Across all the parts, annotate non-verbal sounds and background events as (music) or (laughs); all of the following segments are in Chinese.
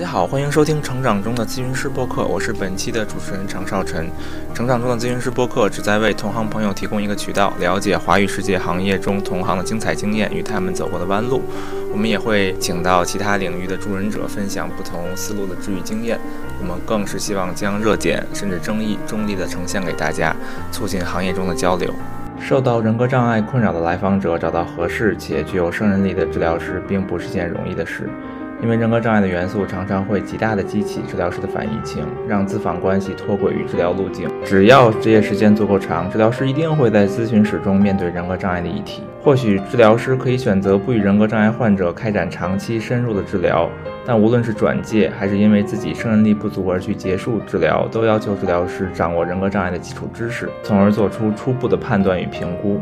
大家好，欢迎收听《成长中的咨询师播客》，我是本期的主持人常少晨。成长中的咨询师播客旨在为同行朋友提供一个渠道，了解华语世界行业中同行的精彩经验与他们走过的弯路。我们也会请到其他领域的助人者，分享不同思路的治愈经验。我们更是希望将热点甚至争议中立的呈现给大家，促进行业中的交流。受到人格障碍困扰的来访者找到合适且具有胜任力的治疗师，并不是件容易的事。因为人格障碍的元素常常会极大的激起治疗师的反移情，让咨访关系脱轨于治疗路径。只要执业时间足够长，治疗师一定会在咨询室中面对人格障碍的议题。或许治疗师可以选择不与人格障碍患者开展长期深入的治疗，但无论是转介还是因为自己胜任力不足而去结束治疗，都要求治疗师掌握人格障碍的基础知识，从而做出初步的判断与评估。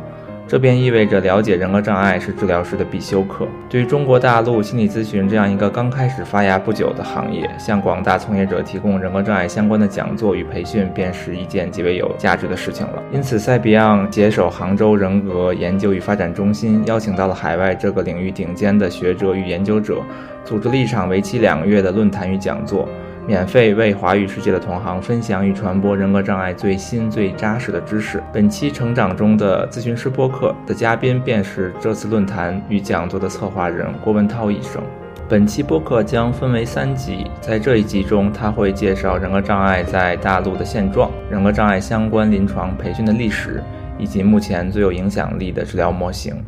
这便意味着了解人格障碍是治疗师的必修课。对于中国大陆心理咨询这样一个刚开始发芽不久的行业，向广大从业者提供人格障碍相关的讲座与培训，便是一件极为有价值的事情了。因此，塞比昂携手杭州人格研究与发展中心，邀请到了海外这个领域顶尖的学者与研究者，组织了一场为期两个月的论坛与讲座。免费为华语世界的同行分享与传播人格障碍最新最扎实的知识。本期成长中的咨询师播客的嘉宾便是这次论坛与讲座的策划人郭文涛医生。本期播客将分为三集，在这一集中，他会介绍人格障碍在大陆的现状、人格障碍相关临床培训的历史，以及目前最有影响力的治疗模型。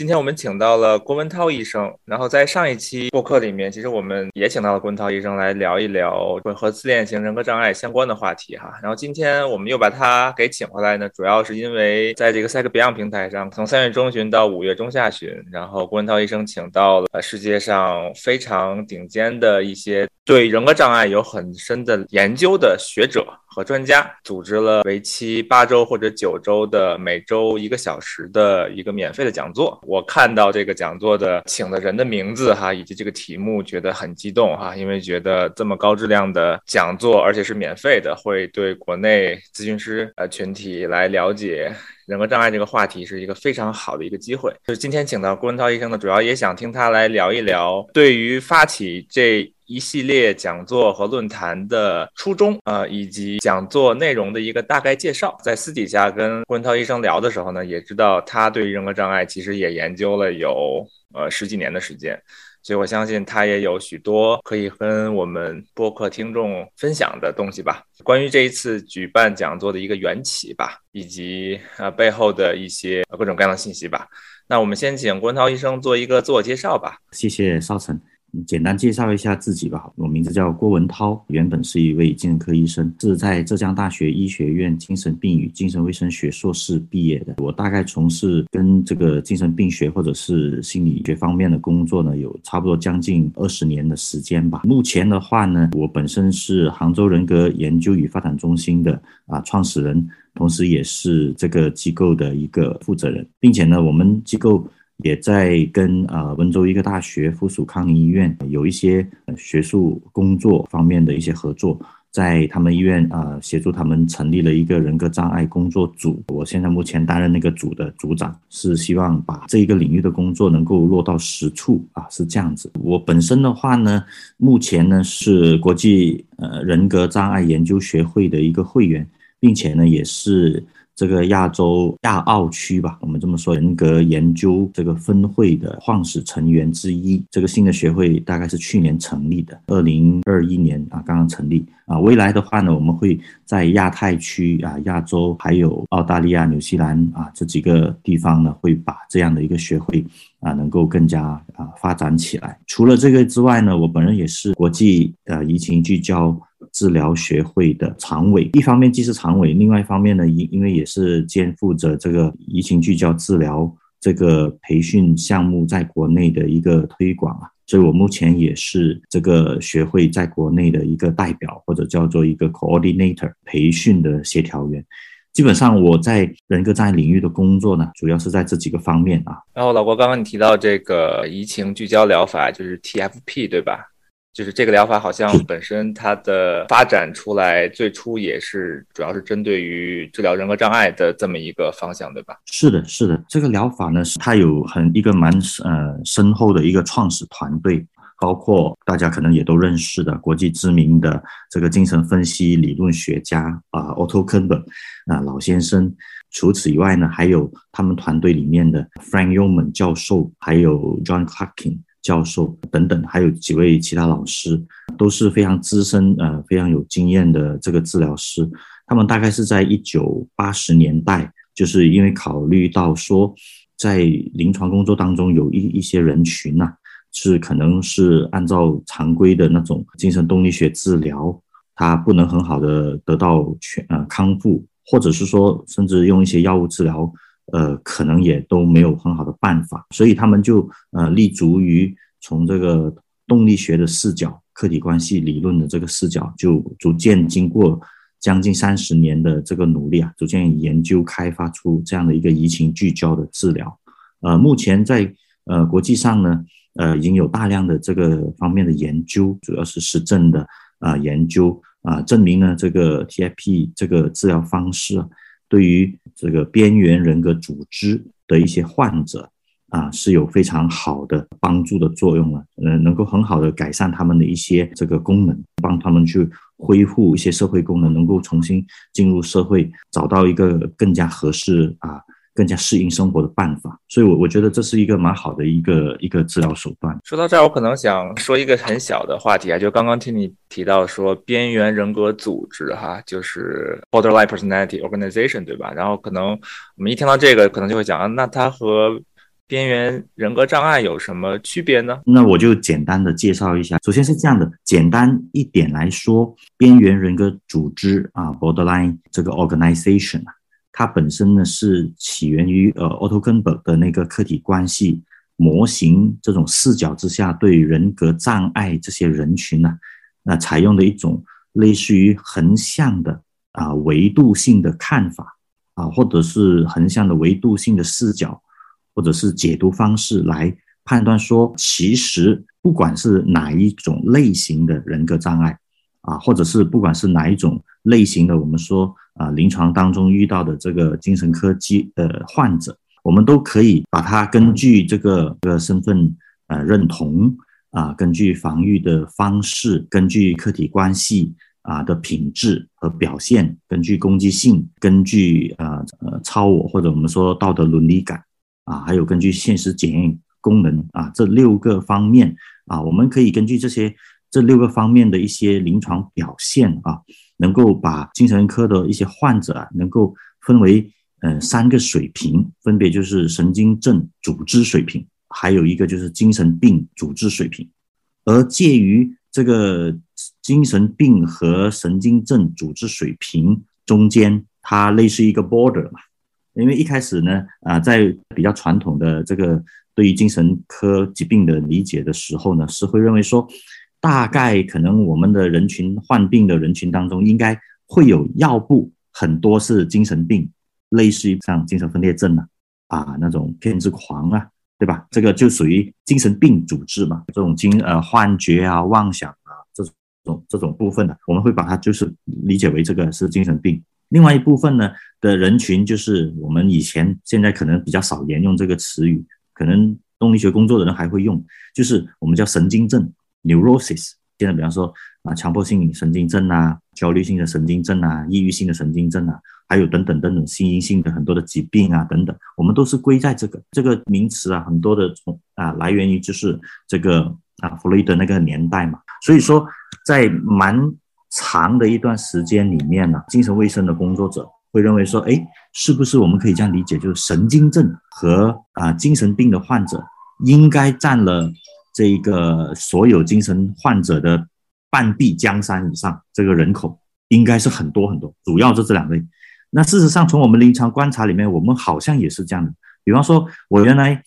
今天我们请到了郭文涛医生，然后在上一期播客里面，其实我们也请到了郭文涛医生来聊一聊和自恋型人格障碍相关的话题哈。然后今天我们又把他给请回来呢，主要是因为在这个 Psych Beyond 平台上，从三月中旬到五月中下旬，然后郭文涛医生请到了世界上非常顶尖的一些对人格障碍有很深的研究的学者。和专家组织了为期八周或者九周的每周一个小时的一个免费的讲座。我看到这个讲座的请的人的名字哈，以及这个题目，觉得很激动哈，因为觉得这么高质量的讲座，而且是免费的，会对国内咨询师呃群体来了解人格障碍这个话题是一个非常好的一个机会。就是今天请到郭文涛医生呢，主要也想听他来聊一聊对于发起这。一系列讲座和论坛的初衷啊，以及讲座内容的一个大概介绍。在私底下跟郭文涛医生聊的时候呢，也知道他对于人格障碍其实也研究了有呃十几年的时间，所以我相信他也有许多可以跟我们播客听众分享的东西吧。关于这一次举办讲座的一个缘起吧，以及啊背后的一些各种各样的信息吧。那我们先请郭文涛医生做一个自我介绍吧。谢谢少成。简单介绍一下自己吧。我名字叫郭文涛，原本是一位精神科医生，是在浙江大学医学院精神病与精神卫生学硕士毕业的。我大概从事跟这个精神病学或者是心理学方面的工作呢，有差不多将近二十年的时间吧。目前的话呢，我本身是杭州人格研究与发展中心的啊创始人，同时也是这个机构的一个负责人，并且呢，我们机构。也在跟呃温州医科大学附属康宁医院有一些学术工作方面的一些合作，在他们医院啊协助他们成立了一个人格障碍工作组。我现在目前担任那个组的组长，是希望把这一个领域的工作能够落到实处啊，是这样子。我本身的话呢，目前呢是国际呃人格障碍研究学会的一个会员，并且呢也是。这个亚洲亚澳区吧，我们这么说，人格研究这个分会的创始成员之一。这个新的学会大概是去年成立的，二零二一年啊刚刚成立啊。未来的话呢，我们会在亚太区啊、亚洲还有澳大利亚、纽西兰啊这几个地方呢，会把这样的一个学会啊能够更加啊发展起来。除了这个之外呢，我本人也是国际呃移情聚焦。治疗学会的常委，一方面既是常委，另外一方面呢，因因为也是肩负着这个移情聚焦治疗这个培训项目在国内的一个推广啊，所以我目前也是这个学会在国内的一个代表，或者叫做一个 coordinator 培训的协调员。基本上我在人格障碍领域的工作呢，主要是在这几个方面啊。然后老郭刚刚你提到这个移情聚焦疗法，就是 TFP 对吧？就是这个疗法好像本身它的发展出来，最初也是主要是针对于治疗人格障碍的这么一个方向，对吧？是的，是的，这个疗法呢，它有很一个蛮呃深厚的一个创始团队。包括大家可能也都认识的国际知名的这个精神分析理论学家啊，Otto Kuhnberg 啊老先生。除此以外呢，还有他们团队里面的 Frank Yoman 教授，还有 John Clarkin 教授等等，还有几位其他老师，都是非常资深呃非常有经验的这个治疗师。他们大概是在一九八十年代，就是因为考虑到说，在临床工作当中有一一些人群呐。是可能是按照常规的那种精神动力学治疗，他不能很好的得到全呃康复，或者是说甚至用一些药物治疗，呃，可能也都没有很好的办法，所以他们就呃立足于从这个动力学的视角、客体关系理论的这个视角，就逐渐经过将近三十年的这个努力啊，逐渐研究开发出这样的一个移情聚焦的治疗。呃，目前在呃国际上呢。呃，已经有大量的这个方面的研究，主要是实证的啊研究啊，证明呢这个 TIP 这个治疗方式，对于这个边缘人格组织的一些患者啊是有非常好的帮助的作用了，嗯，能够很好的改善他们的一些这个功能，帮他们去恢复一些社会功能，能够重新进入社会，找到一个更加合适啊。更加适应生活的办法，所以，我我觉得这是一个蛮好的一个一个治疗手段。说到这儿，我可能想说一个很小的话题啊，就刚刚听你提到说边缘人格组织哈，就是 borderline personality organization，对吧？然后可能我们一听到这个，可能就会讲啊，那它和边缘人格障碍有什么区别呢？那我就简单的介绍一下。首先是这样的，简单一点来说，边缘人格组织啊，borderline 这个 organization 啊。它本身呢是起源于呃 Otto Kuhnberg 的那个客体关系模型这种视角之下，对人格障碍这些人群呢，那采用的一种类似于横向的啊维度性的看法啊，或者是横向的维度性的视角，或者是解读方式来判断说，其实不管是哪一种类型的人格障碍啊，或者是不管是哪一种类型的，我们说。啊，临床当中遇到的这个精神科疾呃患者，我们都可以把它根据这个这个身份呃认同啊，根据防御的方式，根据客体关系啊的品质和表现，根据攻击性，根据呃呃超我或者我们说道德伦理感啊，还有根据现实检验功能啊这六个方面啊，我们可以根据这些这六个方面的一些临床表现啊。能够把精神科的一些患者啊，能够分为呃三个水平，分别就是神经症组织水平，还有一个就是精神病组织水平。而介于这个精神病和神经症组织水平中间，它类似一个 border 嘛。因为一开始呢，啊，在比较传统的这个对于精神科疾病的理解的时候呢，是会认为说。大概可能我们的人群患病的人群当中，应该会有药部很多是精神病，类似于像精神分裂症啊，啊那种偏执狂啊，对吧？这个就属于精神病组织嘛，这种精呃幻觉啊、妄想啊这种这种部分的，我们会把它就是理解为这个是精神病。另外一部分呢的人群，就是我们以前现在可能比较少沿用这个词语，可能动力学工作的人还会用，就是我们叫神经症。neurosis，现在比方说啊，强迫性神经症啊，焦虑性的神经症啊，抑郁性的神经症啊，还有等等等等心因性的很多的疾病啊，等等，我们都是归在这个这个名词啊，很多的从啊来源于就是这个啊弗洛伊德那个年代嘛，所以说在蛮长的一段时间里面呢，精神卫生的工作者会认为说，哎，是不是我们可以这样理解，就是神经症和啊精神病的患者应该占了。这一个所有精神患者的半壁江山以上，这个人口应该是很多很多，主要就这两类。那事实上，从我们临床观察里面，我们好像也是这样的。比方说，我原来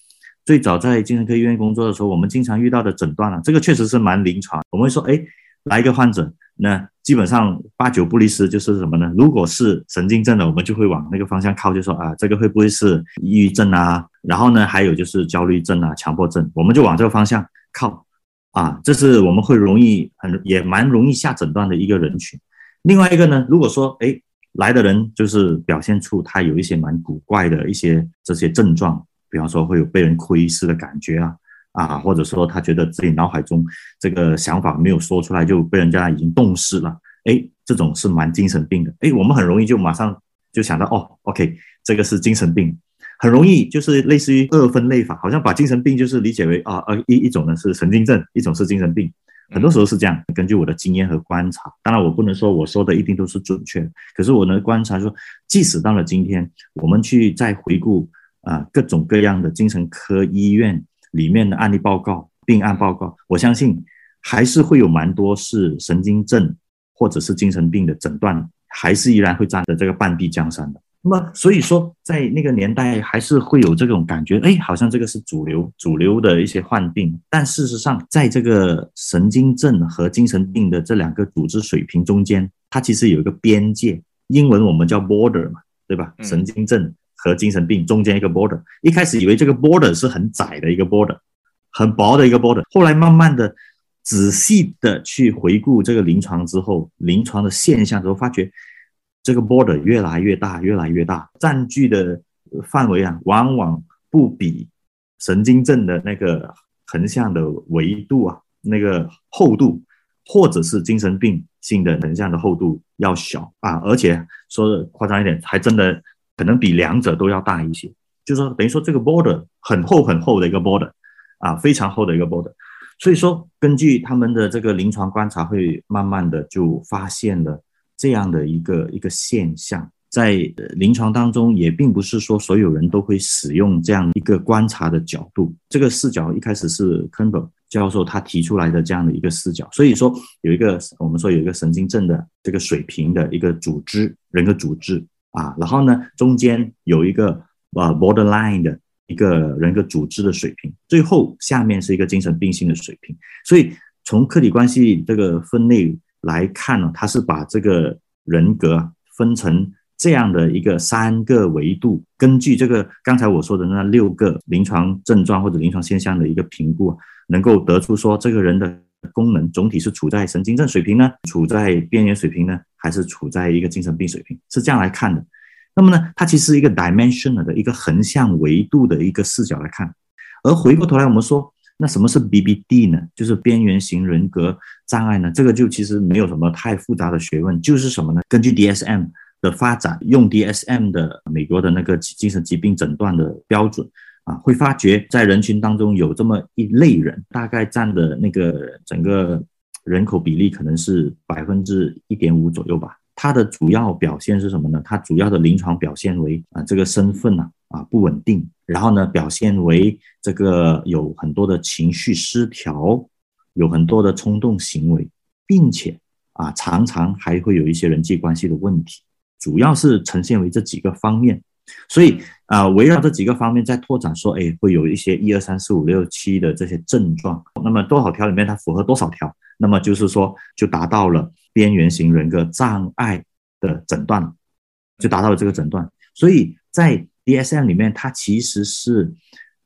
最早在精神科医院工作的时候，我们经常遇到的诊断啊，这个确实是蛮临床。我们会说，哎，来一个患者，那基本上八九不离十就是什么呢？如果是神经症的，我们就会往那个方向靠，就说啊，这个会不会是抑郁症啊？然后呢，还有就是焦虑症啊、强迫症，我们就往这个方向靠啊。这是我们会容易很也蛮容易下诊断的一个人群。另外一个呢，如果说哎来的人就是表现出他有一些蛮古怪的一些这些症状，比方说会有被人窥视的感觉啊，啊，或者说他觉得自己脑海中这个想法没有说出来就被人家已经动视了，哎，这种是蛮精神病的。哎，我们很容易就马上就想到哦，OK，这个是精神病，很容易就是类似于二分类法，好像把精神病就是理解为啊呃一一种呢是神经症，一种是精神病。很多时候是这样，根据我的经验和观察，当然我不能说我说的一定都是准确，可是我能观察说，即使到了今天，我们去再回顾啊各种各样的精神科医院里面的案例报告、病案报告，我相信还是会有蛮多是神经症或者是精神病的诊断，还是依然会占着这个半壁江山的。那么，所以说，在那个年代还是会有这种感觉，哎，好像这个是主流、主流的一些患病。但事实上，在这个神经症和精神病的这两个组织水平中间，它其实有一个边界，英文我们叫 border 嘛，对吧？神经症和精神病中间一个 border。一开始以为这个 border 是很窄的一个 border，很薄的一个 border。后来慢慢的、仔细的去回顾这个临床之后，临床的现象之后，发觉。这个 border 越来越大，越来越大，占据的范围啊，往往不比神经症的那个横向的维度啊，那个厚度，或者是精神病性的横向的厚度要小啊，而且说的夸张一点，还真的可能比两者都要大一些。就是说，等于说这个 border 很厚很厚的一个 border 啊，非常厚的一个 border。所以说，根据他们的这个临床观察，会慢慢的就发现了。这样的一个一个现象，在临床当中也并不是说所有人都会使用这样一个观察的角度。这个视角一开始是 Campbell 教授他提出来的这样的一个视角。所以说有一个我们说有一个神经症的这个水平的一个组织人格组织啊，然后呢中间有一个呃 borderline 的一个人格组织的水平，最后下面是一个精神病性的水平。所以从客体关系这个分类。来看呢，他是把这个人格分成这样的一个三个维度，根据这个刚才我说的那六个临床症状或者临床现象的一个评估，能够得出说这个人的功能总体是处在神经症水平呢，处在边缘水平呢，还是处在一个精神病水平，是这样来看的。那么呢，它其实一个 dimension 的一个横向维度的一个视角来看，而回过头来我们说。那什么是 BBD 呢？就是边缘型人格障碍呢？这个就其实没有什么太复杂的学问，就是什么呢？根据 DSM 的发展，用 DSM 的美国的那个精神疾病诊断的标准啊，会发觉在人群当中有这么一类人，大概占的那个整个人口比例可能是百分之一点五左右吧。它的主要表现是什么呢？它主要的临床表现为啊，这个身份呢啊不稳定。然后呢，表现为这个有很多的情绪失调，有很多的冲动行为，并且啊，常常还会有一些人际关系的问题，主要是呈现为这几个方面。所以啊，围绕这几个方面在拓展，说，哎，会有一些一二三四五六七的这些症状。那么多少条里面它符合多少条？那么就是说，就达到了边缘型人格障碍的诊断，就达到了这个诊断。所以在 DSM 里面，它其实是，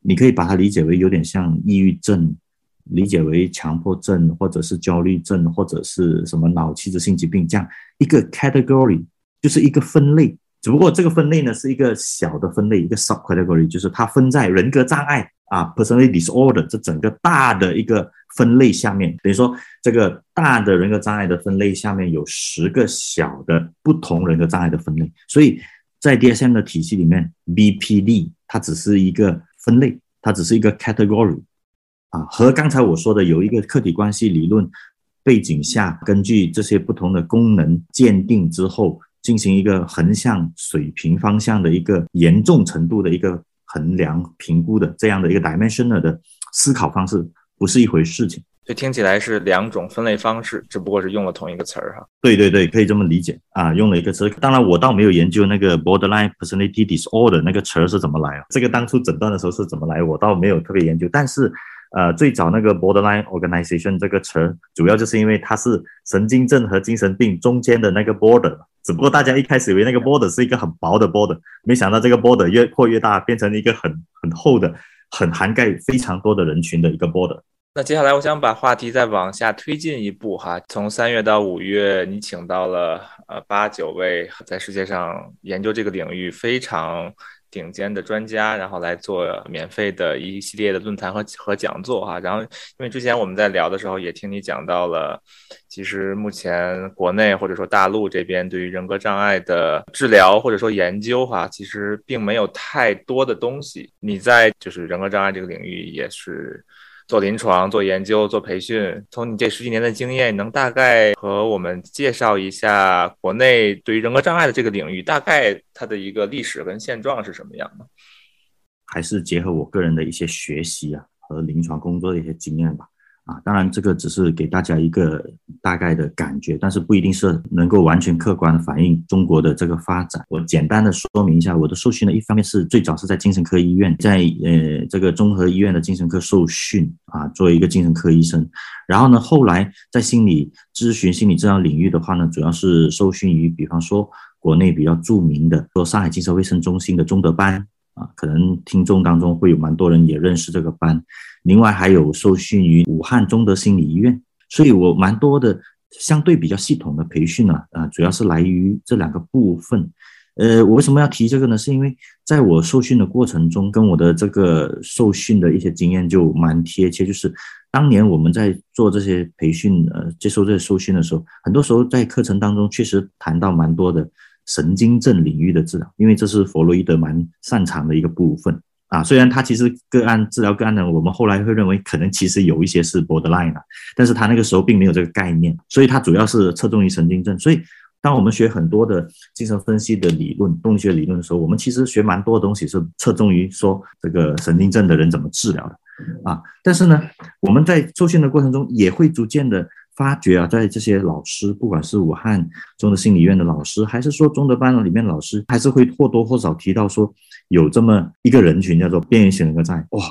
你可以把它理解为有点像抑郁症，理解为强迫症，或者是焦虑症，或者是什么脑器质性疾病这样一个 category，就是一个分类。只不过这个分类呢是一个小的分类，一个 subcategory，就是它分在人格障碍啊 personality disorder 这整个大的一个分类下面。等于说，这个大的人格障碍的分类下面有十个小的不同人格障碍的分类，所以。在 DSM 的体系里面，BPD 它只是一个分类，它只是一个 category，啊，和刚才我说的有一个客体关系理论背景下，根据这些不同的功能鉴定之后，进行一个横向水平方向的一个严重程度的一个衡量评估的这样的一个 dimensional 的思考方式，不是一回事情。就听起来是两种分类方式，只不过是用了同一个词儿哈。对对对，可以这么理解啊，用了一个词。当然，我倒没有研究那个 borderline personality disorder 那个词儿是怎么来啊。这个当初诊断的时候是怎么来，我倒没有特别研究。但是，呃，最早那个 borderline organization 这个词，主要就是因为它是神经症和精神病中间的那个 border。只不过大家一开始以为那个 border 是一个很薄的 border，没想到这个 border 越扩越大，变成一个很很厚的、很涵盖非常多的人群的一个 border。那接下来，我想把话题再往下推进一步哈。从三月到五月，你请到了呃八九位在世界上研究这个领域非常顶尖的专家，然后来做免费的一系列的论坛和和讲座哈。然后，因为之前我们在聊的时候，也听你讲到了，其实目前国内或者说大陆这边对于人格障碍的治疗或者说研究哈，其实并没有太多的东西。你在就是人格障碍这个领域也是。做临床、做研究、做培训，从你这十几年的经验，能大概和我们介绍一下国内对于人格障碍的这个领域，大概它的一个历史跟现状是什么样的？还是结合我个人的一些学习啊和临床工作的一些经验吧。啊，当然这个只是给大家一个大概的感觉，但是不一定是能够完全客观的反映中国的这个发展。我简单的说明一下，我的受训呢，一方面是最早是在精神科医院，在呃这个综合医院的精神科受训啊，作为一个精神科医生。然后呢，后来在心理咨询、心理治疗领域的话呢，主要是受训于，比方说国内比较著名的，说上海精神卫生中心的中德班。啊，可能听众当中会有蛮多人也认识这个班，另外还有受训于武汉中德心理医院，所以我蛮多的相对比较系统的培训呢，啊，主要是来于这两个部分。呃，我为什么要提这个呢？是因为在我受训的过程中，跟我的这个受训的一些经验就蛮贴切，就是当年我们在做这些培训，呃，接受这些受训的时候，很多时候在课程当中确实谈到蛮多的。神经症领域的治疗，因为这是弗洛伊德蛮擅长的一个部分啊。虽然他其实个案治疗个案呢，我们后来会认为可能其实有一些是 borderline，但是他那个时候并没有这个概念，所以他主要是侧重于神经症。所以当我们学很多的精神分析的理论、动力学理论的时候，我们其实学蛮多的东西是侧重于说这个神经症的人怎么治疗的啊。但是呢，我们在受训的过程中也会逐渐的。发觉啊，在这些老师，不管是武汉中德心理院的老师，还是说中德班里面老师，还是会或多或少提到说，有这么一个人群叫做边缘型人格障碍，哇，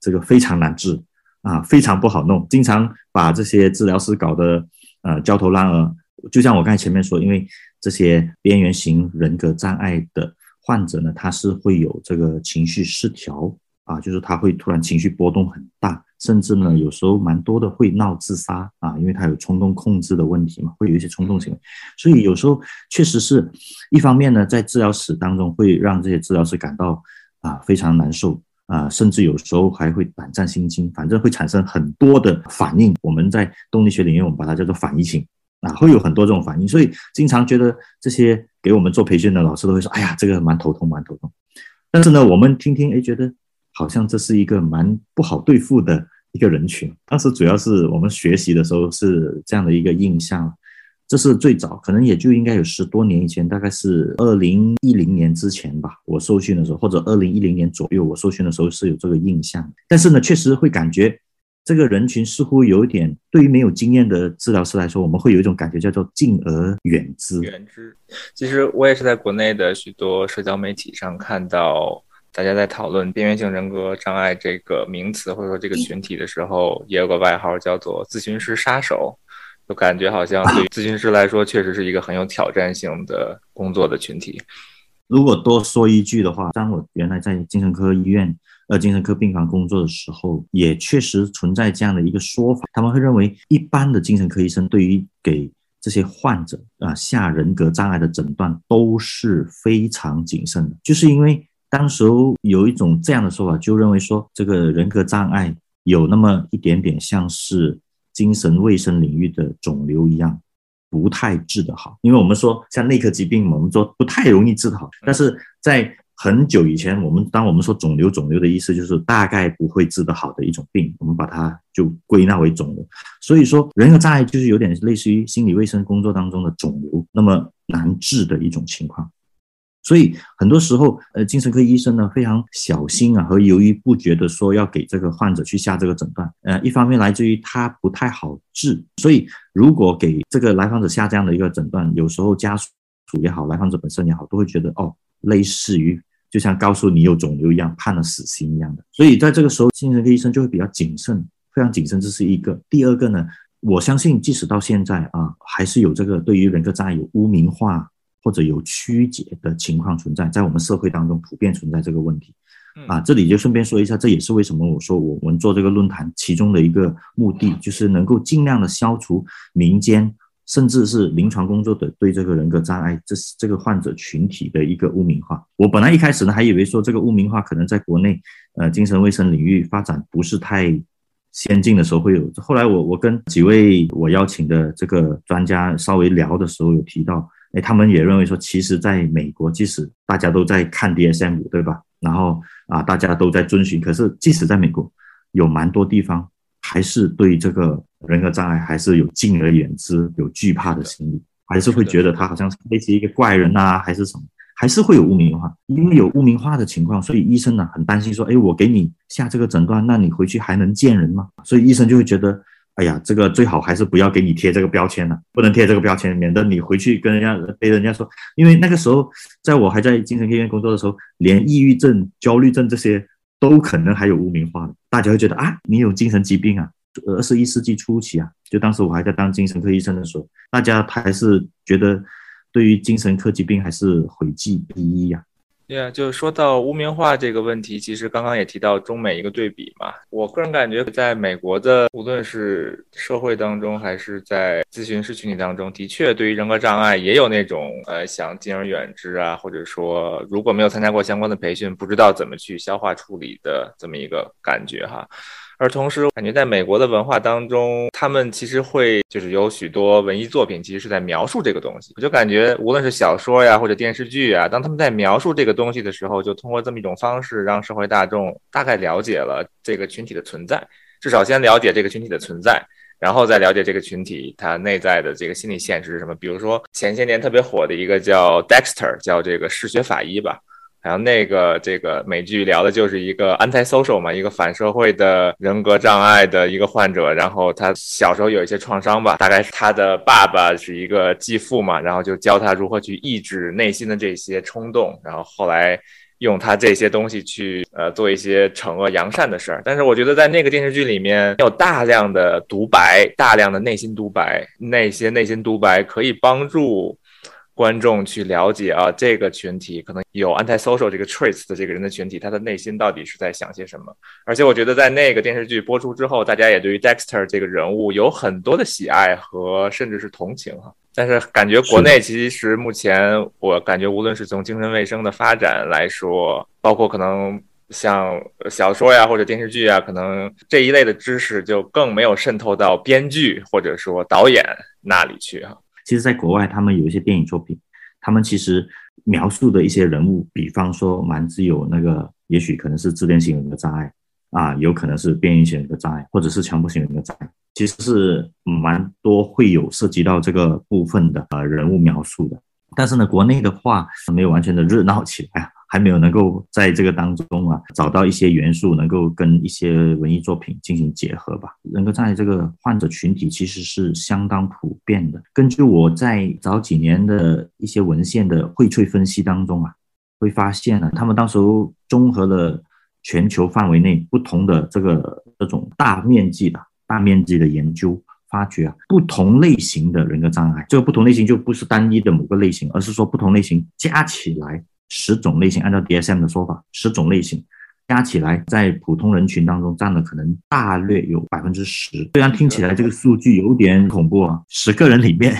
这个非常难治啊，非常不好弄，经常把这些治疗师搞得呃焦头烂额。就像我刚才前面说，因为这些边缘型人格障碍的患者呢，他是会有这个情绪失调啊，就是他会突然情绪波动很大。甚至呢，有时候蛮多的会闹自杀啊，因为他有冲动控制的问题嘛，会有一些冲动行为，所以有时候确实是一方面呢，在治疗室当中会让这些治疗师感到啊非常难受啊，甚至有时候还会胆战心惊，反正会产生很多的反应。我们在动力学领域，我们把它叫做反应情啊，会有很多这种反应，所以经常觉得这些给我们做培训的老师都会说，哎呀，这个蛮头痛，蛮头痛。但是呢，我们听听，哎，觉得。好像这是一个蛮不好对付的一个人群。当时主要是我们学习的时候是这样的一个印象，这是最早，可能也就应该有十多年以前，大概是二零一零年之前吧。我受训的时候，或者二零一零年左右，我受训的时候是有这个印象。但是呢，确实会感觉这个人群似乎有一点，对于没有经验的治疗师来说，我们会有一种感觉叫做敬而远之。远之。其实我也是在国内的许多社交媒体上看到。大家在讨论边缘性人格障碍这个名词或者说这个群体的时候，也有个外号叫做“咨询师杀手”，就感觉好像对 (laughs) 咨询师来说，确实是一个很有挑战性的工作的群体。如果多说一句的话，当我原来在精神科医院、呃精神科病房工作的时候，也确实存在这样的一个说法，他们会认为一般的精神科医生对于给这些患者啊下人格障碍的诊断都是非常谨慎的，就是因为。当时有一种这样的说法，就认为说这个人格障碍有那么一点点像是精神卫生领域的肿瘤一样，不太治得好。因为我们说像内科疾病，我们说不太容易治得好。但是在很久以前，我们当我们说肿瘤，肿瘤的意思就是大概不会治得好的一种病，我们把它就归纳为肿瘤。所以说人格障碍就是有点类似于心理卫生工作当中的肿瘤，那么难治的一种情况。所以很多时候，呃，精神科医生呢非常小心啊，和犹豫不决的说要给这个患者去下这个诊断。呃，一方面来自于他不太好治，所以如果给这个来访者下这样的一个诊断，有时候家属也好，来访者本身也好，都会觉得哦，类似于就像告诉你有肿瘤一样，判了死刑一样的。所以在这个时候，精神科医生就会比较谨慎，非常谨慎。这是一个。第二个呢，我相信即使到现在啊，还是有这个对于人格障碍有污名化。或者有曲解的情况存在，在我们社会当中普遍存在这个问题，啊，这里就顺便说一下，这也是为什么我说我们做这个论坛其中的一个目的，就是能够尽量的消除民间甚至是临床工作的对这个人格障碍这这个患者群体的一个污名化。我本来一开始呢还以为说这个污名化可能在国内呃精神卫生领域发展不是太先进的时候会有，后来我我跟几位我邀请的这个专家稍微聊的时候有提到，哎，他们也认为说，其实在美国即使大家都在看 DSM 五，对吧？然后啊大家都在遵循，可是即使在美国有蛮多地方。还是对这个人格障碍还是有敬而远之、有惧怕的心理，还是会觉得他好像是类似一个怪人呐，还是什么，还是会有污名化。因为有污名化的情况，所以医生呢很担心说：“哎，我给你下这个诊断，那你回去还能见人吗？”所以医生就会觉得：“哎呀，这个最好还是不要给你贴这个标签了，不能贴这个标签，免得你回去跟人家被人家说。”因为那个时候，在我还在精神科医院工作的时候，连抑郁症、焦虑症这些。都可能还有污名化的，大家会觉得啊，你有精神疾病啊。二十一世纪初期啊，就当时我还在当精神科医生的时候，大家还是觉得对于精神科疾病还是讳疾避医呀。对呀，就是说到污名化这个问题，其实刚刚也提到中美一个对比嘛。我个人感觉，在美国的无论是社会当中，还是在咨询师群体当中，的确对于人格障碍也有那种呃想敬而远之啊，或者说如果没有参加过相关的培训，不知道怎么去消化处理的这么一个感觉哈。而同时，我感觉在美国的文化当中，他们其实会就是有许多文艺作品，其实是在描述这个东西。我就感觉，无论是小说呀，或者电视剧啊，当他们在描述这个东西的时候，就通过这么一种方式，让社会大众大概了解了这个群体的存在，至少先了解这个群体的存在，然后再了解这个群体它内在的这个心理现实是什么。比如说前些年特别火的一个叫 Dexter，叫这个嗜血法医吧。然后那个这个美剧聊的就是一个 anti-social 嘛，一个反社会的人格障碍的一个患者，然后他小时候有一些创伤吧，大概是他的爸爸是一个继父嘛，然后就教他如何去抑制内心的这些冲动，然后后来用他这些东西去呃做一些惩恶扬善的事儿。但是我觉得在那个电视剧里面有大量的独白，大量的内心独白，那些内心独白可以帮助。观众去了解啊，这个群体可能有 anti-social 这个 traits 的这个人的群体，他的内心到底是在想些什么？而且我觉得在那个电视剧播出之后，大家也对于 Dexter 这个人物有很多的喜爱和甚至是同情哈。但是感觉国内其实目前我感觉无论是从精神卫生的发展来说，包括可能像小说呀或者电视剧啊，可能这一类的知识就更没有渗透到编剧或者说导演那里去哈。其实，在国外，他们有一些电影作品，他们其实描述的一些人物，比方说，蛮子有那个，也许可能是自恋型人格障碍啊，有可能是边缘型人格障碍，或者是强迫型人格障碍，其实是蛮多会有涉及到这个部分的呃人物描述的。但是呢，国内的话没有完全的热闹起来啊。还没有能够在这个当中啊找到一些元素，能够跟一些文艺作品进行结合吧。人格障碍这个患者群体其实是相当普遍的。根据我在早几年的一些文献的荟萃分析当中啊，会发现呢，他们当时综合了全球范围内不同的这个这种大面积的大面积的研究，发觉啊，不同类型的人格障碍，这个不同类型就不是单一的某个类型，而是说不同类型加起来。十种类型，按照 DSM 的说法，十种类型加起来，在普通人群当中占了可能大略有百分之十。虽然听起来这个数据有点恐怖啊，十个人里面。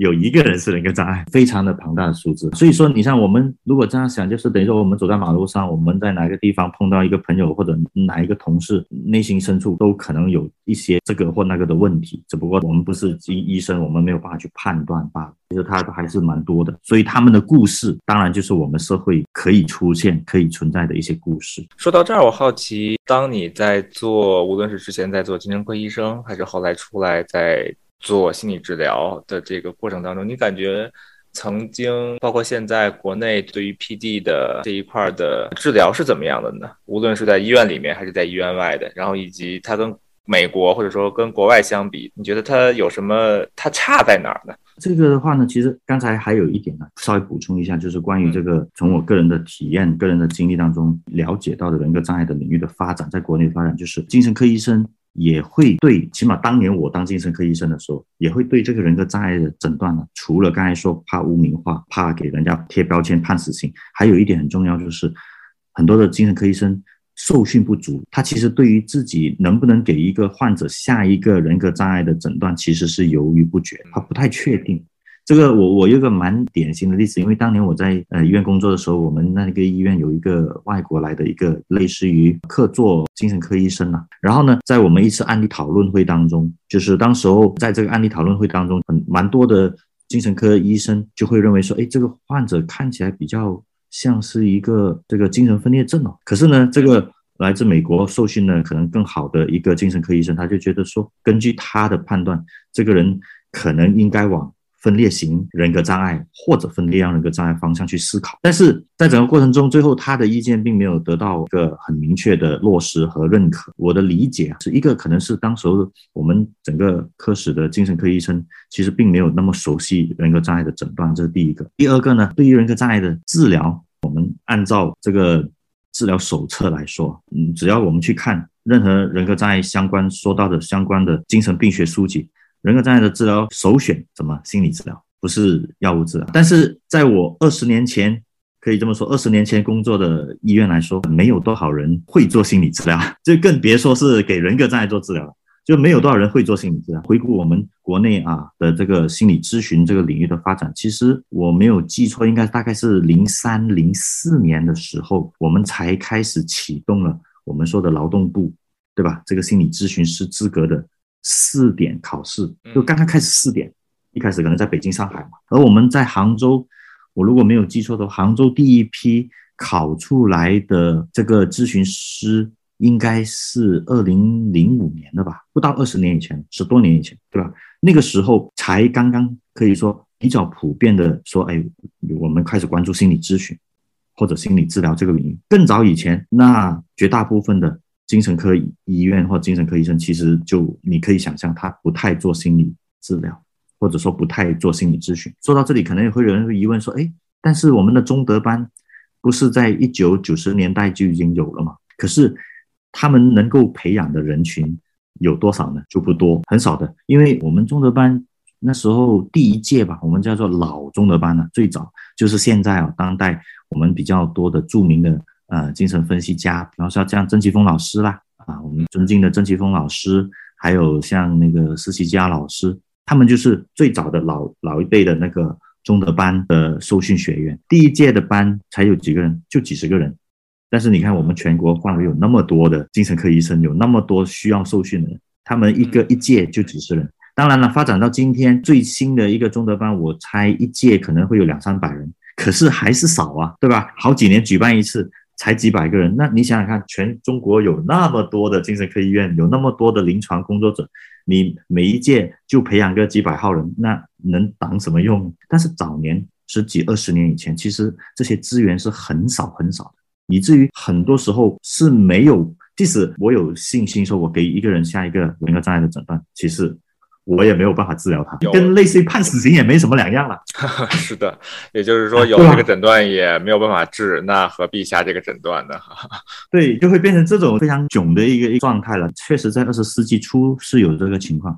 有一个人是人格障碍，非常的庞大的数字。所以说，你像我们如果这样想，就是等于说我们走在马路上，我们在哪个地方碰到一个朋友或者哪一个同事，内心深处都可能有一些这个或那个的问题。只不过我们不是医医生，我们没有办法去判断罢了。其实他还是蛮多的。所以他们的故事，当然就是我们社会可以出现、可以存在的一些故事。说到这儿，我好奇，当你在做，无论是之前在做精神科医生，还是后来出来在。做心理治疗的这个过程当中，你感觉曾经包括现在国内对于 PD 的这一块的治疗是怎么样的呢？无论是在医院里面还是在医院外的，然后以及它跟美国或者说跟国外相比，你觉得它有什么？它差在哪儿呢？这个的话呢，其实刚才还有一点呢，稍微补充一下，就是关于这个从我个人的体验、个人的经历当中了解到的人格障碍的领域的发展，在国内发展，就是精神科医生。也会对，起码当年我当精神科医生的时候，也会对这个人格障碍的诊断呢。除了刚才说怕污名化、怕给人家贴标签、判死刑，还有一点很重要，就是很多的精神科医生受训不足，他其实对于自己能不能给一个患者下一个人格障碍的诊断，其实是犹豫不决，他不太确定。这个我我有个蛮典型的例子，因为当年我在呃医院工作的时候，我们那个医院有一个外国来的一个类似于客座精神科医生呐。然后呢，在我们一次案例讨论会当中，就是当时候在这个案例讨论会当中，很蛮多的精神科医生就会认为说，哎，这个患者看起来比较像是一个这个精神分裂症哦。可是呢，这个来自美国受训的可能更好的一个精神科医生，他就觉得说，根据他的判断，这个人可能应该往。分裂型人格障碍或者分裂样人格障碍方向去思考，但是在整个过程中，最后他的意见并没有得到一个很明确的落实和认可。我的理解是一个可能是当时候我们整个科室的精神科医生其实并没有那么熟悉人格障碍的诊断，这是第一个。第二个呢，对于人格障碍的治疗，我们按照这个治疗手册来说，嗯，只要我们去看任何人格障碍相关说到的相关的精神病学书籍。人格障碍的治疗首选什么？心理治疗不是药物治疗。但是在我二十年前，可以这么说，二十年前工作的医院来说，没有多少人会做心理治疗，(laughs) 就更别说是给人格障碍做治疗了。就没有多少人会做心理治疗。回顾我们国内啊的这个心理咨询这个领域的发展，其实我没有记错，应该大概是零三零四年的时候，我们才开始启动了我们说的劳动部，对吧？这个心理咨询师资格的。四点考试就刚刚开始四点，一开始可能在北京、上海嘛，而我们在杭州，我如果没有记错的话，杭州第一批考出来的这个咨询师应该是二零零五年的吧，不到二十年以前，十多年以前，对吧？那个时候才刚刚可以说比较普遍的说，哎，我们开始关注心理咨询或者心理治疗这个领域。更早以前，那绝大部分的。精神科医院或精神科医生，其实就你可以想象，他不太做心理治疗，或者说不太做心理咨询。说到这里，可能也会有人会疑问说：“哎，但是我们的中德班不是在一九九十年代就已经有了吗？可是他们能够培养的人群有多少呢？就不多，很少的。因为我们中德班那时候第一届吧，我们叫做老中德班呢，最早就是现在啊，当代我们比较多的著名的。呃，精神分析家，比方说像曾奇峰老师啦，啊，我们尊敬的曾奇峰老师，还有像那个施奇佳老师，他们就是最早的老老一辈的那个中德班的受训学员。第一届的班才有几个人，就几十个人。但是你看，我们全国范围有那么多的精神科医生，有那么多需要受训的人，他们一个一届就几十人。当然了，发展到今天最新的一个中德班，我猜一届可能会有两三百人，可是还是少啊，对吧？好几年举办一次。才几百个人，那你想想看，全中国有那么多的精神科医院，有那么多的临床工作者，你每一届就培养个几百号人，那能当什么用？但是早年十几二十年以前，其实这些资源是很少很少的，以至于很多时候是没有。即使我有信心说，我给一个人下一个人格障碍的诊断，其实。我也没有办法治疗他，跟类似于判死刑也没什么两样了。(laughs) 是的，也就是说有这个诊断也没有办法治，那何必下这个诊断呢？(laughs) 对，就会变成这种非常囧的一个状态了。确实，在二十世纪初是有这个情况。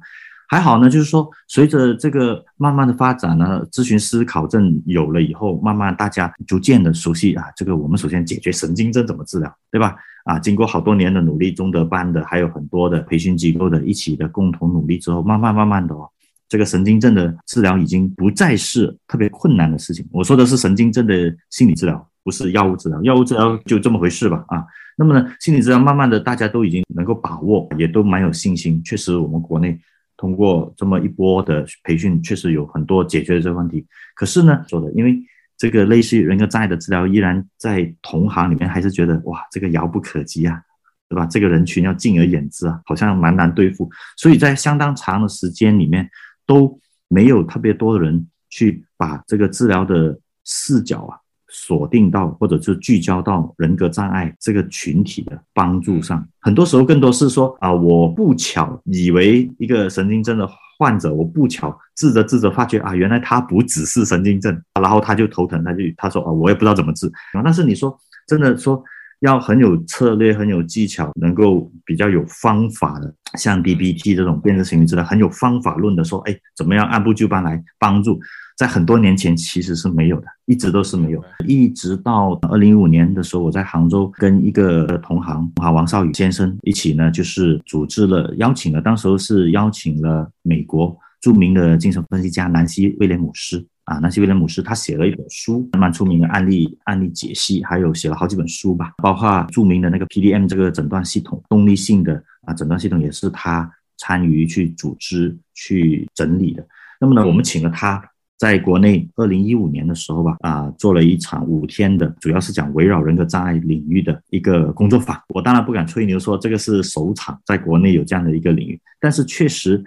还好呢，就是说随着这个慢慢的发展呢，咨询师考证有了以后，慢慢大家逐渐的熟悉啊，这个我们首先解决神经症怎么治疗，对吧？啊，经过好多年的努力，中德班的还有很多的培训机构的一起的共同努力之后，慢慢慢慢的哦，这个神经症的治疗已经不再是特别困难的事情。我说的是神经症的心理治疗，不是药物治疗。药物治疗就这么回事吧？啊，那么呢，心理治疗慢慢的大家都已经能够把握，也都蛮有信心。确实，我们国内通过这么一波的培训，确实有很多解决了这个问题。可是呢，说的因为。这个类似于人格障碍的治疗，依然在同行里面还是觉得哇，这个遥不可及啊，对吧？这个人群要敬而远之啊，好像蛮难对付。所以在相当长的时间里面，都没有特别多的人去把这个治疗的视角啊锁定到，或者是聚焦到人格障碍这个群体的帮助上。很多时候更多是说啊，我不巧以为一个神经症的。患者，我不巧治着治着，发觉啊，原来他不只是神经症，然后他就头疼，他就他说啊，我也不知道怎么治。但是你说真的说要很有策略、很有技巧，能够比较有方法的，像 DBT 这种辨识行为治疗，很有方法论的说，哎，怎么样按部就班来帮助？在很多年前其实是没有的，一直都是没有，一直到二零一五年的时候，我在杭州跟一个同行啊王少宇先生一起呢，就是组织了邀请了，当时候是邀请了美国著名的精神分析家南希威廉姆斯啊，南希威廉姆斯他写了一本书，蛮出名的案例案例解析，还有写了好几本书吧，包括著名的那个 PDM 这个诊断系统，动力性的啊诊断系统也是他参与去组织去整理的。那么呢，我们请了他。在国内，二零一五年的时候吧，啊，做了一场五天的，主要是讲围绕人格障碍领域的一个工作坊。我当然不敢吹牛说这个是首场在国内有这样的一个领域，但是确实，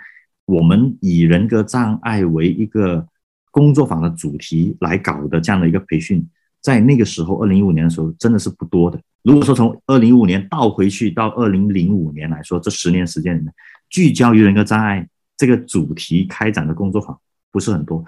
我们以人格障碍为一个工作坊的主题来搞的这样的一个培训，在那个时候，二零一五年的时候真的是不多的。如果说从二零一五年倒回去到二零零五年来说，这十年时间里面，聚焦于人格障碍这个主题开展的工作坊不是很多。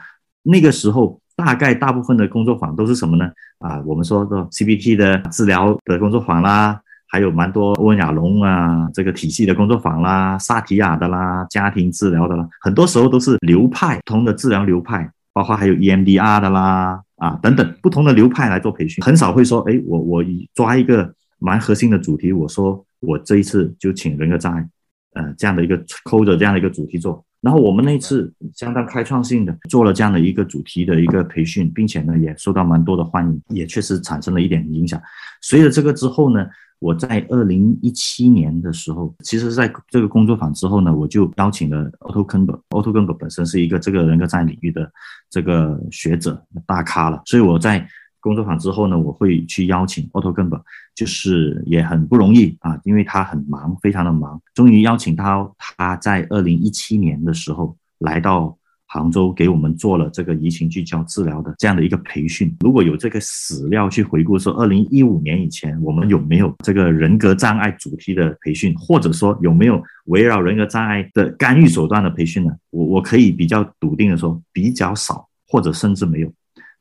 那个时候，大概大部分的工作坊都是什么呢？啊，我们说的 CBT 的治疗的工作坊啦，还有蛮多欧文亚龙啊这个体系的工作坊啦，萨提亚的啦，家庭治疗的啦，很多时候都是流派不同的治疗流派，包括还有 EMDR 的啦，啊等等不同的流派来做培训，很少会说，哎，我我抓一个蛮核心的主题，我说我这一次就请人格障碍，呃这样的一个抠着这样的一个主题做。然后我们那次相当开创性的做了这样的一个主题的一个培训，并且呢也受到蛮多的欢迎，也确实产生了一点影响。随着这个之后呢，我在二零一七年的时候，其实在这个工作坊之后呢，我就邀请了 Otto k e n b e r Otto k e n b e r 本身是一个这个人格障碍领域的这个学者大咖了，所以我在。工作坊之后呢，我会去邀请 Otto g e m 就是也很不容易啊，因为他很忙，非常的忙。终于邀请他，他在二零一七年的时候来到杭州，给我们做了这个移情聚焦治疗的这样的一个培训。如果有这个史料去回顾，说二零一五年以前我们有没有这个人格障碍主题的培训，或者说有没有围绕人格障碍的干预手段的培训呢？我我可以比较笃定的说，比较少，或者甚至没有。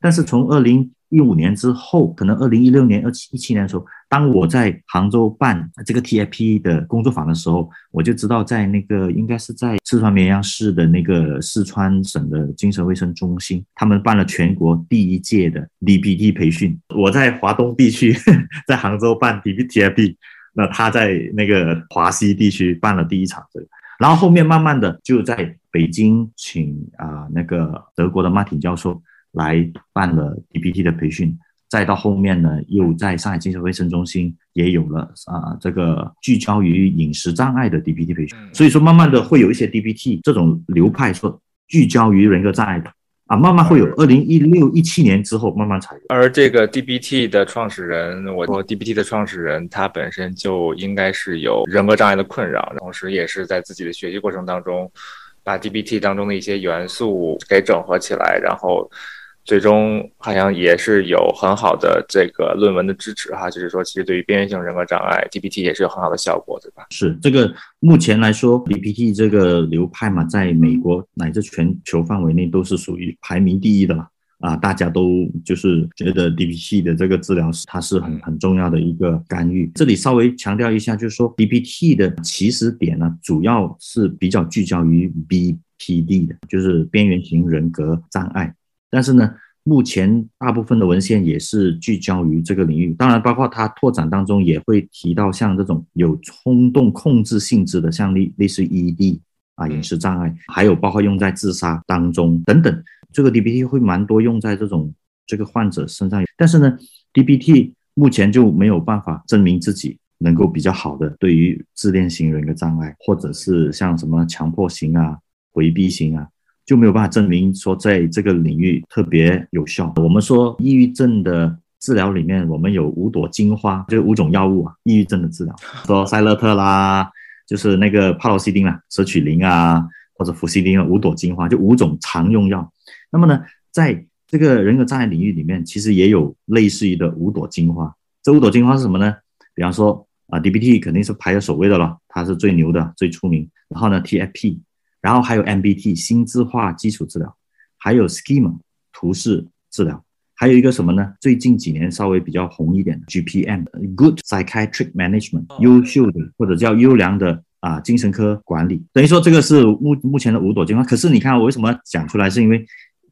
但是从二零一五年之后，可能二零一六年、二七一七年的时候，当我在杭州办这个 TIP 的工作坊的时候，我就知道在那个应该是在四川绵阳市的那个四川省的精神卫生中心，他们办了全国第一届的 DPT 培训。我在华东地区，(laughs) 在杭州办 DPTIP 那他在那个华西地区办了第一场这个，然后后面慢慢的就在北京请啊那个德国的马汀教授。来办了 DPT 的培训，再到后面呢，又在上海精神卫生中心也有了啊，这个聚焦于饮食障碍的 DPT 培训。所以说，慢慢的会有一些 DPT 这种流派说聚焦于人格障碍的啊，慢慢会有。二零一六一七年之后，慢慢才有。而这个 DBT 的创始人，我说 DBT 的创始人，他本身就应该是有人格障碍的困扰，同时也是在自己的学习过程当中，把 DBT 当中的一些元素给整合起来，然后。最终好像也是有很好的这个论文的支持哈，就是说其实对于边缘性人格障碍 DPT 也是有很好的效果，对吧？是这个目前来说 DPT 这个流派嘛，在美国乃至全球范围内都是属于排名第一的了啊！大家都就是觉得 DPT 的这个治疗是它是很很重要的一个干预。这里稍微强调一下，就是说 DPT 的起始点呢，主要是比较聚焦于 BPD 的，就是边缘型人格障碍。但是呢，目前大部分的文献也是聚焦于这个领域，当然包括它拓展当中也会提到像这种有冲动控制性质的，像类类似 ED 啊饮食障碍，还有包括用在自杀当中等等，这个 DBT 会蛮多用在这种这个患者身上。但是呢，DBT 目前就没有办法证明自己能够比较好的对于自恋型人格障碍，或者是像什么强迫型啊、回避型啊。就没有办法证明说在这个领域特别有效。我们说抑郁症的治疗里面，我们有五朵金花，就是五种药物啊，抑郁症的治疗，(laughs) 说塞勒特啦，就是那个帕罗西汀啦、舍曲林啊，或者氟西汀啊，五朵金花就五种常用药。那么呢，在这个人格障碍领域里面，其实也有类似于的五朵金花。这五朵金花是什么呢？比方说啊，DBT 肯定是排在首位的了，它是最牛的、最出名。然后呢，TFP。然后还有 MBT 心智化基础治疗，还有 Schema 图示治疗，还有一个什么呢？最近几年稍微比较红一点的 GPM Good Psychiatric Management 优秀的或者叫优良的啊精神科管理。等于说这个是目目前的五朵金花。可是你看我为什么讲出来？是因为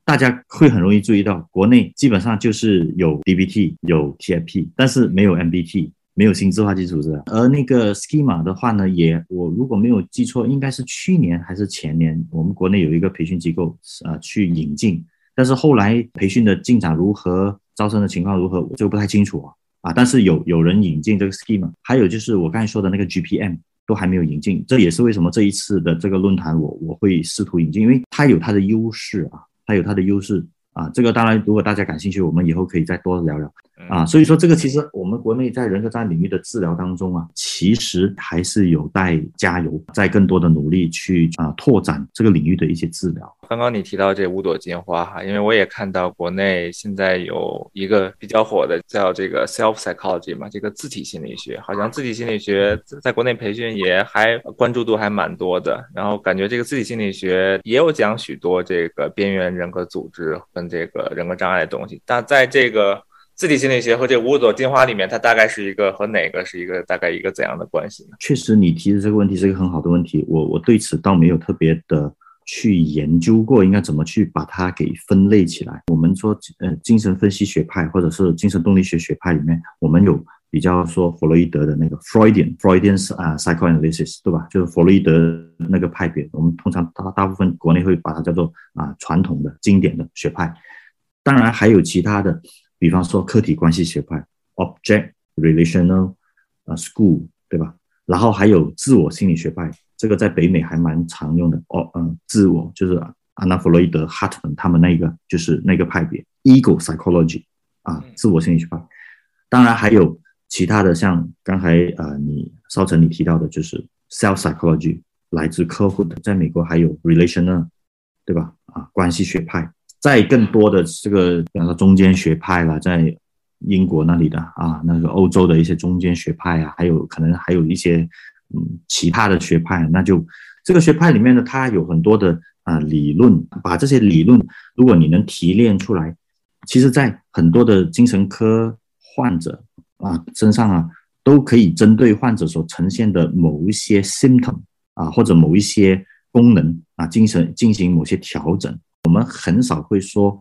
大家会很容易注意到，国内基本上就是有 DBT、有 TFP，但是没有 MBT，没有心智化基础是吧。而那个 Schema 的话呢，也我如果没有记错，应该是去年还是前年，我们国内有一个培训机构啊去引进，但是后来培训的进展如何，招生的情况如何，我就不太清楚啊。啊，但是有有人引进这个 Schema，还有就是我刚才说的那个 GPM。都还没有引进，这也是为什么这一次的这个论坛我我会试图引进，因为它有它的优势啊，它有它的优势啊。这个当然，如果大家感兴趣，我们以后可以再多聊聊啊。所以说，这个其实我们国内在人格障碍领域的治疗当中啊，其实还是有待加油，在更多的努力去啊拓展这个领域的一些治疗。刚刚你提到这五朵金花哈，因为我也看到国内现在有一个比较火的叫这个 self psychology 嘛，这个自体心理学，好像自体心理学在国内培训也还关注度还蛮多的。然后感觉这个自体心理学也有讲许多这个边缘人格组织跟这个人格障碍的东西。但在这个自体心理学和这五朵金花里面，它大概是一个和哪个是一个大概一个怎样的关系呢？确实，你提的这个问题是一个很好的问题，我我对此倒没有特别的。去研究过应该怎么去把它给分类起来。我们说，呃，精神分析学派或者是精神动力学学派里面，我们有比较说弗洛伊德的那个 Freudian Freudian 啊 psychoanalysis，对吧？就是弗洛伊德那个派别。我们通常大大部分国内会把它叫做啊传统的经典的学派。当然还有其他的，比方说客体关系学派 Object Relational 啊 School，对吧？然后还有自我心理学派。这个在北美还蛮常用的哦，嗯，自我就是安娜弗洛伊德、哈特曼他们那个就是那个派别，ego psychology 啊，自我心理学派。当然还有其他的，像刚才呃你邵晨你提到的，就是 self psychology，来自客户的，在美国还有 relational，对吧？啊，关系学派，在更多的这个比方说中间学派了，在英国那里的啊，那个欧洲的一些中间学派啊，还有可能还有一些。嗯，其他的学派，那就这个学派里面呢，它有很多的啊理论，把这些理论，如果你能提炼出来，其实，在很多的精神科患者啊身上啊，都可以针对患者所呈现的某一些 symptom 啊，或者某一些功能啊，精神进行某些调整。我们很少会说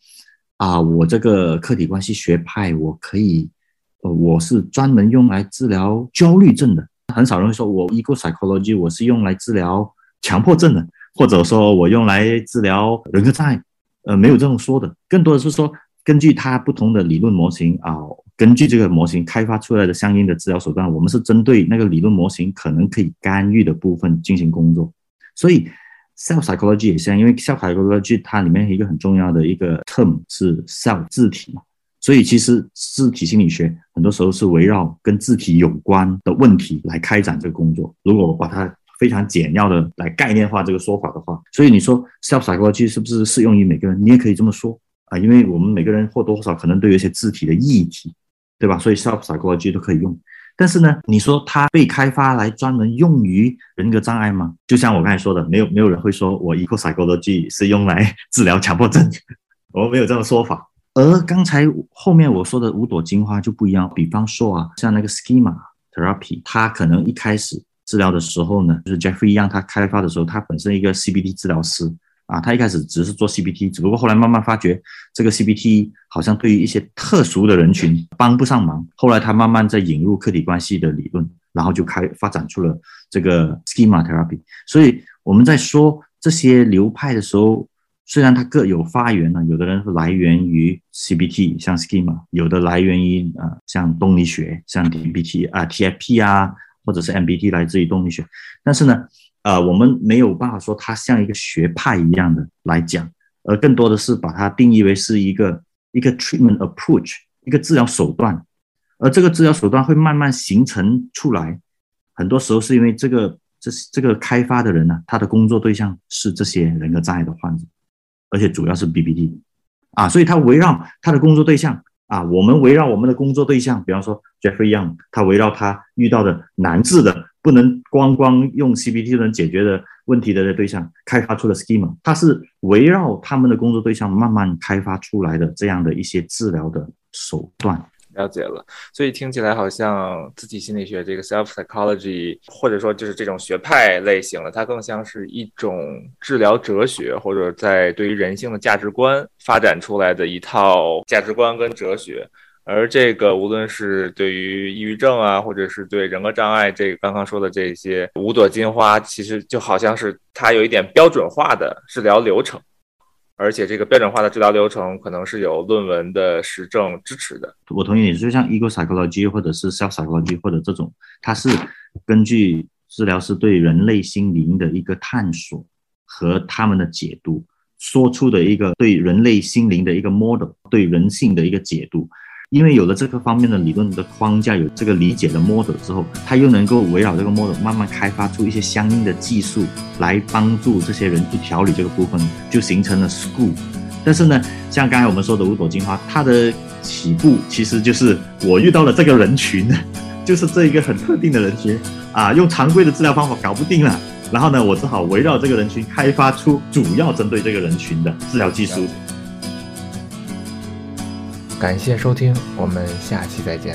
啊，我这个客体关系学派，我可以，呃，我是专门用来治疗焦虑症的。很少人会说，我 ego psychology 我是用来治疗强迫症的，或者说我用来治疗人格障碍，呃，没有这种说的，更多的是说根据它不同的理论模型啊，根据这个模型开发出来的相应的治疗手段，我们是针对那个理论模型可能可以干预的部分进行工作。所以 self psychology 也像，因为 self psychology 它里面一个很重要的一个 term 是 self 字体嘛。所以，其实字体心理学很多时候是围绕跟字体有关的问题来开展这个工作。如果我把它非常简要的来概念化这个说法的话，所以你说 self psychology 是不是适用于每个人？你也可以这么说啊，因为我们每个人或多或少可能都有一些字体的议题，对吧？所以 self psychology 都可以用。但是呢，你说它被开发来专门用于人格障碍吗？就像我刚才说的，没有没有人会说我 eco psychology 是用来治疗强迫症，(laughs) 我们没有这种说法。而刚才后面我说的五朵金花就不一样，比方说啊，像那个 schema therapy，它可能一开始治疗的时候呢，就是 Jeffrey 让，他开发的时候，他本身一个 CBT 治疗师啊，他一开始只是做 CBT，只不过后来慢慢发觉这个 CBT 好像对于一些特殊的人群帮不上忙，后来他慢慢在引入客体关系的理论，然后就开发展出了这个 schema therapy。所以我们在说这些流派的时候。虽然它各有发源呢，有的人来源于 CBT，像 Schema；有的来源于啊，像动力学，像 DBT 啊、TFP 啊，或者是 MBT 来自于动力学。但是呢，呃，我们没有办法说它像一个学派一样的来讲，而更多的是把它定义为是一个一个 treatment approach，一个治疗手段。而这个治疗手段会慢慢形成出来，很多时候是因为这个这这个开发的人呢，他的工作对象是这些人格障碍的患者。而且主要是 BBT，啊，所以他围绕他的工作对象啊，我们围绕我们的工作对象，比方说 Jeffrey Young，他围绕他遇到的难治的、不能光光用 CBT 能解决的问题的对象，开发出了 Schema，他是围绕他们的工作对象慢慢开发出来的这样的一些治疗的手段。了解了，所以听起来好像自体心理学这个 self psychology，或者说就是这种学派类型的，它更像是一种治疗哲学，或者在对于人性的价值观发展出来的一套价值观跟哲学。而这个无论是对于抑郁症啊，或者是对人格障碍，这个刚刚说的这些五朵金花，其实就好像是它有一点标准化的治疗流程。而且这个标准化的治疗流程可能是有论文的实证支持的。我同意你，就像 ego psychology 或者是 self psychology 或者这种，它是根据治疗师对人类心灵的一个探索和他们的解读，说出的一个对人类心灵的一个 model，对人性的一个解读。因为有了这个方面的理论的框架，有这个理解的 model 之后，他又能够围绕这个 model 慢慢开发出一些相应的技术来帮助这些人去调理这个部分，就形成了 school。但是呢，像刚才我们说的五朵金花，它的起步其实就是我遇到了这个人群，(laughs) 就是这一个很特定的人群啊，用常规的治疗方法搞不定了，然后呢，我只好围绕这个人群开发出主要针对这个人群的治疗技术。感谢收听，我们下期再见。